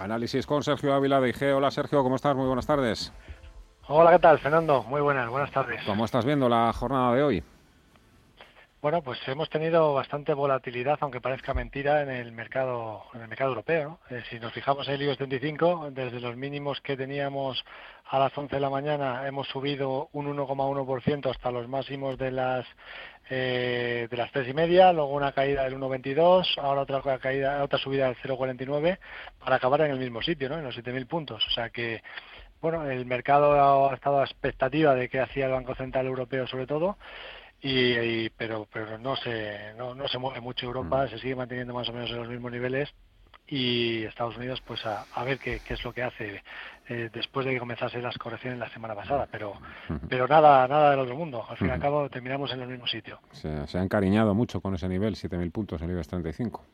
Análisis con Sergio Ávila de IG. Hola Sergio, ¿cómo estás? Muy buenas tardes. Hola, ¿qué tal, Fernando? Muy buenas, buenas tardes. ¿Cómo estás viendo la jornada de hoy? Bueno, pues hemos tenido bastante volatilidad, aunque parezca mentira, en el mercado, en el mercado europeo. Eh, si nos fijamos en el IBEX 35, desde los mínimos que teníamos a las 11 de la mañana, hemos subido un 1,1% hasta los máximos de las eh, de las tres y media, luego una caída del 1,22, ahora otra caída, otra subida del 0,49, para acabar en el mismo sitio, ¿no? En los 7.000 puntos. O sea que bueno, el mercado ha estado a expectativa de qué hacía el Banco Central Europeo sobre todo y, pero pero no se no, no se mueve mucho Europa, mm. se sigue manteniendo más o menos en los mismos niveles y Estados Unidos pues a, a ver qué, qué, es lo que hace eh, después de que comenzase las correcciones la semana pasada pero pero nada nada del otro mundo. Al fin y al cabo terminamos en el mismo sitio. Se, se ha encariñado mucho con ese nivel 7.000 puntos en el IBEX 35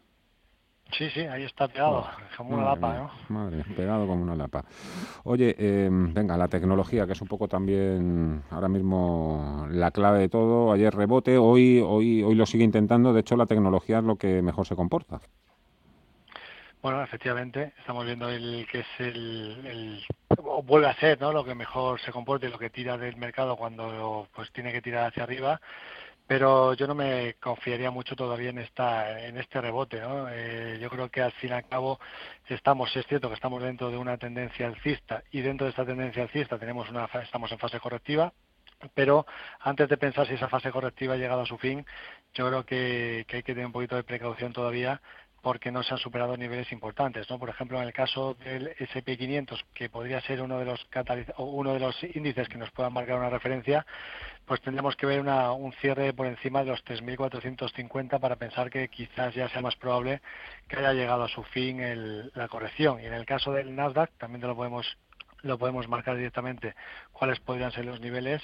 Sí, sí, ahí está pegado, como una lapa, ¿no? Madre, pegado como una lapa. Oye, eh, venga, la tecnología, que es un poco también ahora mismo la clave de todo. Ayer rebote, hoy, hoy, hoy lo sigue intentando. De hecho, la tecnología es lo que mejor se comporta. Bueno, efectivamente, estamos viendo el que es el, el vuelve a ser, ¿no? Lo que mejor se comporta y lo que tira del mercado cuando pues tiene que tirar hacia arriba pero yo no me confiaría mucho todavía en esta en este rebote ¿no? Eh, yo creo que al fin y al cabo estamos es cierto que estamos dentro de una tendencia alcista y dentro de esta tendencia alcista tenemos una estamos en fase correctiva pero antes de pensar si esa fase correctiva ha llegado a su fin yo creo que, que hay que tener un poquito de precaución todavía porque no se han superado niveles importantes, ¿no? Por ejemplo, en el caso del S&P 500, que podría ser uno de los uno de los índices que nos puedan marcar una referencia, pues tendríamos que ver una, un cierre por encima de los 3.450 para pensar que quizás ya sea más probable que haya llegado a su fin el, la corrección. Y en el caso del Nasdaq también te lo podemos lo podemos marcar directamente cuáles podrían ser los niveles.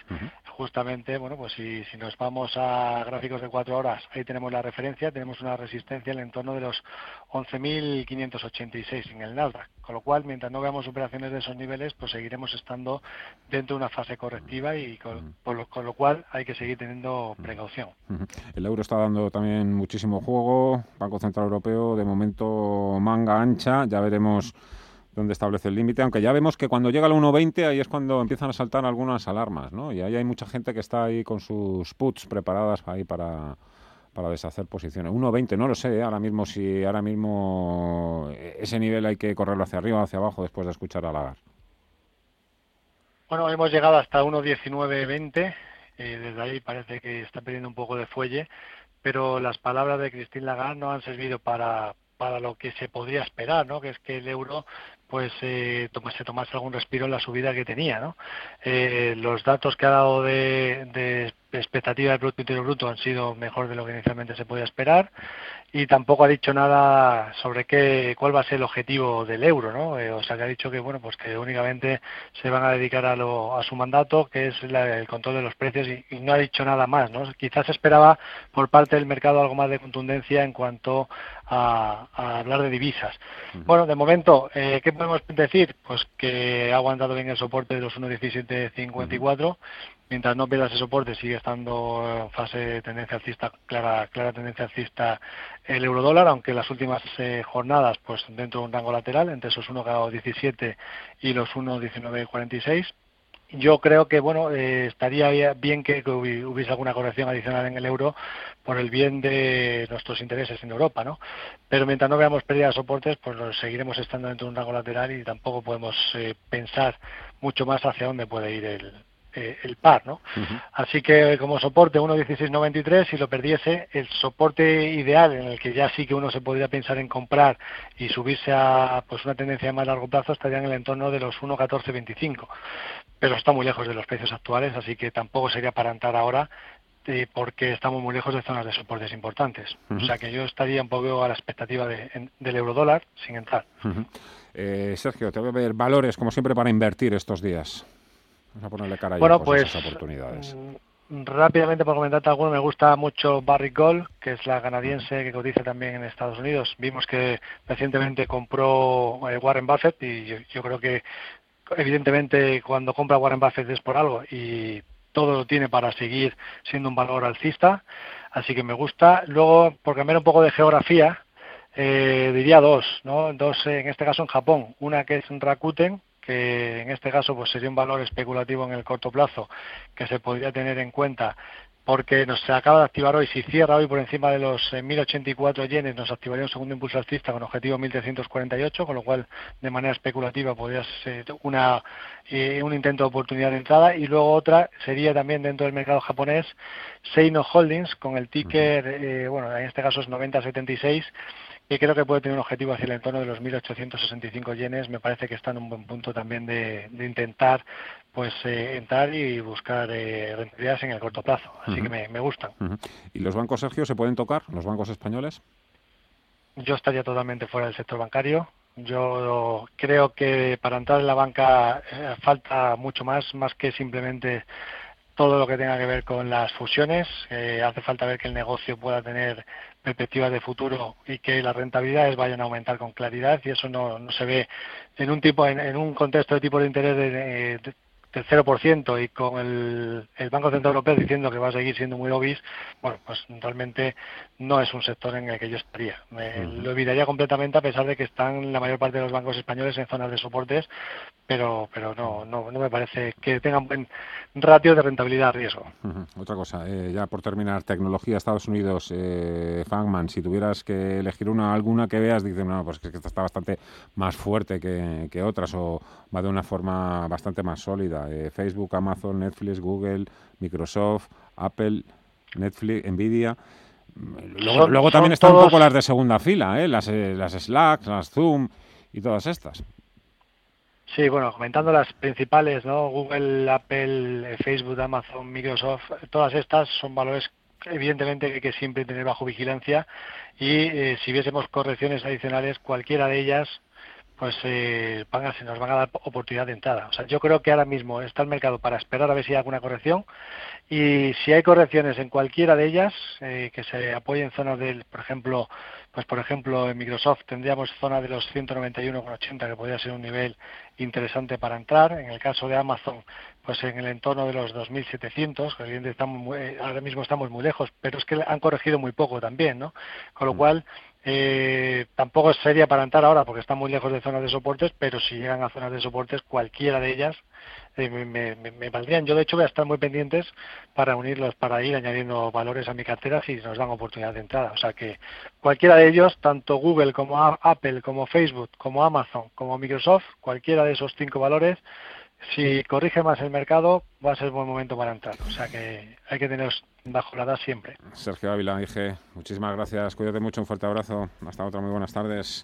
Justamente, bueno, pues si, si nos vamos a gráficos de cuatro horas, ahí tenemos la referencia, tenemos una resistencia en el entorno de los 11.586 en el Nasdaq. Con lo cual, mientras no veamos operaciones de esos niveles, pues seguiremos estando dentro de una fase correctiva y con, lo, con lo, cual hay que seguir teniendo precaución. El euro está dando también muchísimo juego. Banco Central Europeo, de momento manga ancha. Ya veremos donde establece el límite, aunque ya vemos que cuando llega al 1.20 ahí es cuando empiezan a saltar algunas alarmas, ¿no? Y ahí hay mucha gente que está ahí con sus puts preparadas ahí para, para deshacer posiciones. 1.20, no lo sé, ¿eh? ahora mismo si ahora mismo ese nivel hay que correrlo hacia arriba o hacia abajo después de escuchar a Lagar. Bueno, hemos llegado hasta 1.19.20, eh, desde ahí parece que está perdiendo un poco de fuelle, pero las palabras de Christine Lagarde no han servido para, para lo que se podría esperar, ¿no? Que es que el euro pues eh, se tomase algún respiro en la subida que tenía. ¿no? Eh, los datos que ha dado de, de expectativa del Producto Interior Bruto han sido mejor de lo que inicialmente se podía esperar y tampoco ha dicho nada sobre qué cuál va a ser el objetivo del euro. ¿no? Eh, o sea, que ha dicho que bueno pues que únicamente se van a dedicar a, lo, a su mandato, que es el control de los precios y, y, no ha dicho nada más. ¿no? Quizás esperaba por parte del mercado algo más de contundencia en cuanto a, a hablar de divisas. Bueno, de momento, eh, ¿qué podemos decir? Pues que ha aguantado bien el soporte de los 1.1754. Mientras no pierda ese soporte, sigue estando en fase de tendencia alcista, clara, clara tendencia alcista el euro dólar, aunque las últimas eh, jornadas, pues dentro de un rango lateral, entre esos 1,17 y los 1,1946 yo creo que bueno eh, estaría bien que, hubiese alguna corrección adicional en el euro por el bien de nuestros intereses en Europa, ¿no? Pero mientras no veamos pérdida de soportes, pues seguiremos estando dentro de un rango lateral y tampoco podemos eh, pensar mucho más hacia dónde puede ir el, eh, el par, ¿no? Así que como soporte 1.1693, si lo perdiese, el soporte ideal en el que ya sí que uno se podría pensar en comprar y subirse a pues una tendencia de más largo plazo estaría en el entorno de los 1.1425 pero está muy lejos de los precios actuales, así que tampoco sería para entrar ahora eh, porque estamos muy lejos de zonas de soportes importantes. O sea que yo estaría un poco a la expectativa de, en, del eurodólar sin entrar. eh, Sergio, te voy a ver valores, como siempre, para invertir estos días. Vamos a ponerle cara a bueno, pues, oportunidades. Mm, rápidamente, por comentarte alguno, me gusta mucho Barrick Gold, que es la canadiense que cotiza también en Estados Unidos. Vimos que recientemente compró eh, Warren Buffett y yo, yo creo que evidentemente cuando compra Warren Buffett es por algo y todo lo tiene para seguir siendo un valor alcista, así que me gusta. Luego, por cambiar un poco de geografía, Eh, diría dos, ¿no? Dos en este caso en Japón. Una que es Rakuten, que en este caso pues sería un valor especulativo en el corto plazo que se podría tener en cuenta porque nos acaba de activar hoy, si cierra hoy por encima de los 1.084 eh, yenes, nos activaría un segundo impulso alcista con objetivo 1.348, con lo cual de manera especulativa podría ser una, eh, un intento de oportunidad de entrada. Y luego otra sería también dentro del mercado japonés, Seino Holdings, con el ticker, eh, bueno, en este caso es 9076, y creo que puede tener un objetivo hacia el entorno de los 1.865 yenes. Me parece que está en un buen punto también de, intentar pues eh, entrar y buscar eh, rentabilidades en el corto plazo. Así que me, gustan. ¿Y los bancos, Sergio, se pueden tocar, los bancos españoles? Yo estaría totalmente fuera del sector bancario. Yo creo que para entrar en la banca eh, falta mucho más, más que simplemente todo lo que tenga que ver con las fusiones. hace falta ver que el negocio pueda tener perspectivas de futuro y que las rentabilidades vayan a aumentar con claridad y eso no, no se ve en un tipo en, un contexto de tipo de interés de, del 0% y con el, el, Banco Central Europeo diciendo que va a seguir siendo muy obis, bueno, pues realmente no es un sector en el que yo estaría. Me, Lo evitaría completamente a pesar de que están la mayor parte de los bancos españoles en zonas de soportes, pero pero no no, no me parece que tengan buen ratio de rentabilidad-riesgo. Otra cosa, eh, ya por terminar, tecnología Estados Unidos, eh, Fangman, si tuvieras que elegir una alguna que veas, dices, no, pues que esta está bastante más fuerte que, que otras o va de una forma bastante más sólida. Eh, Facebook, Amazon, Netflix, Google, Microsoft, Apple, Netflix, Nvidia. Luego, también están un poco las de segunda fila, ¿eh? las, eh, las Slack, las Zoom y todas estas. Sí, bueno, comentando las principales, ¿no? Google, Apple, Facebook, Amazon, Microsoft, todas estas son valores evidentemente que hay que siempre tener bajo vigilancia y si viésemos correcciones adicionales, cualquiera de ellas pues eh, se nos van a dar oportunidad de entrada. O sea, yo creo que ahora mismo está el mercado para esperar a ver si hay alguna corrección y si hay correcciones en cualquiera de ellas eh, que se apoyen zonas del, por ejemplo, pues por ejemplo en Microsoft tendríamos zona de los 191,80 que podría ser un nivel interesante para entrar. En el caso de Amazon, pues en el entorno de los 2.700, que evidentemente estamos ahora mismo estamos muy lejos, pero es que han corregido muy poco también, ¿no? Con lo mm. cual eh, tampoco sería para entrar ahora porque están muy lejos de zonas de soportes, pero si llegan a zonas de soportes, cualquiera de ellas eh, me, valdrían. Yo, de hecho, voy a estar muy pendientes para unirlos, para ir añadiendo valores a mi cartera si nos dan oportunidad de entrada. O sea que cualquiera de ellos, tanto Google como Apple, como Facebook, como Amazon, como Microsoft, cualquiera de esos cinco valores, si corrige más el mercado, va a ser buen momento para entrar. O sea que hay que tener bajo la edad siempre. Sergio Ávila, dije, muchísimas gracias. Cuídate mucho, un fuerte abrazo. Hasta otra, muy buenas tardes.